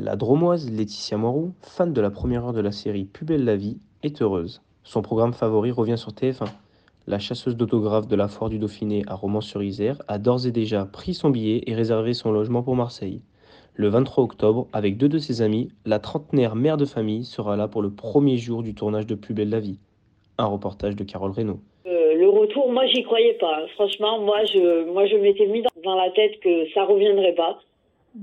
La dromoise Laetitia Moreau, fan de la première heure de la série Plus belle la vie, est heureuse. Son programme favori revient sur TF1. La chasseuse d'autographes de la foire du Dauphiné à Romans-sur-Isère a d'ores et déjà pris son billet et réservé son logement pour Marseille. Le 23 octobre, avec deux de ses amis, la trentenaire mère de famille sera là pour le premier jour du tournage de Plus belle la vie. Un reportage de Carole Reynaud. Euh, le retour, moi, j'y croyais pas. Franchement, moi, je, moi, je m'étais mis dans, dans la tête que ça reviendrait pas.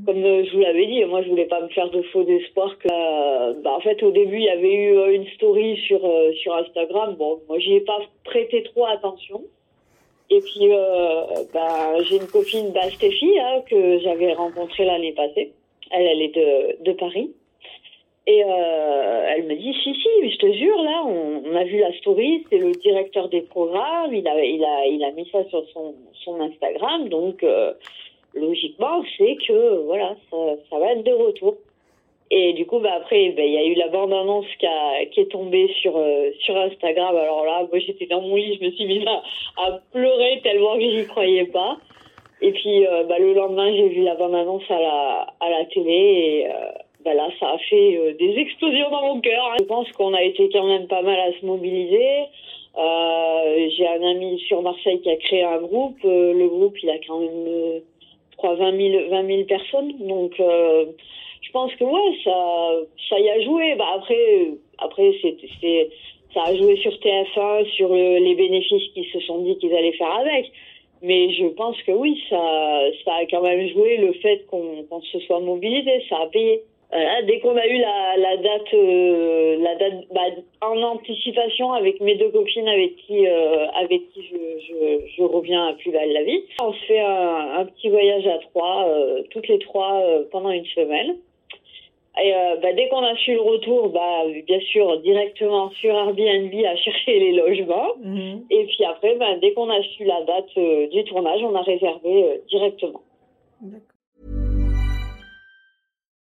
Comme je vous l'avais dit, moi, je voulais pas me faire de faux espoirs. Euh, bah, en fait, au début, il y avait eu euh, une story sur euh, sur Instagram. Bon, moi, j'y ai pas prêté trop attention. Et puis, bah, j'ai une copine, bah, Stéphie, hein, que j'avais rencontrée l'année passée. Elle, elle est de, de Paris. Et elle me dit si si, je te jure là, on, on a vu la story, c'est le directeur des programmes, il a il a il a mis ça sur son son Instagram, donc logiquement c'est que voilà ça, ça va être de retour. Et du coup bah après bah, il y a eu la bande annonce qui qui est tombée sur euh, sur Instagram. Alors là moi j'étais dans mon lit, je me suis mise à, à pleurer tellement que j'y croyais pas. Et puis euh, bah, le lendemain j'ai vu la bande annonce à la à la télé et euh, bah là, ça a fait euh, des explosions dans mon cœur. hein. Je pense qu'on a été quand même pas mal à se mobiliser. Euh, J'ai un ami sur Marseille qui a créé un groupe. Le groupe, il a quand même, crois, 20 000, 20 000 personnes. Donc, euh, je pense que ouais, ça, ça y a joué. Bah après, après, c'est, ça a joué sur TF1, sur euh, les bénéfices qu'ils se sont dit qu'ils allaient faire avec. Mais je pense que oui, ça, ça a quand même joué le fait qu'on qu'on se soit mobilisé, ça a payé. Voilà, dès qu'on a eu la, la date, euh, la date bah, en anticipation avec mes deux copines avec qui, euh, avec qui je, je, je reviens à plus belle la vie, on se fait un, un petit voyage à trois, euh, toutes les trois euh, pendant une semaine. Et euh, bah, dès qu'on a su le retour, bah, bien sûr, directement sur Airbnb à chercher les logements. Et puis après, bah, dès qu'on a su la date euh, du tournage, on a réservé euh, directement.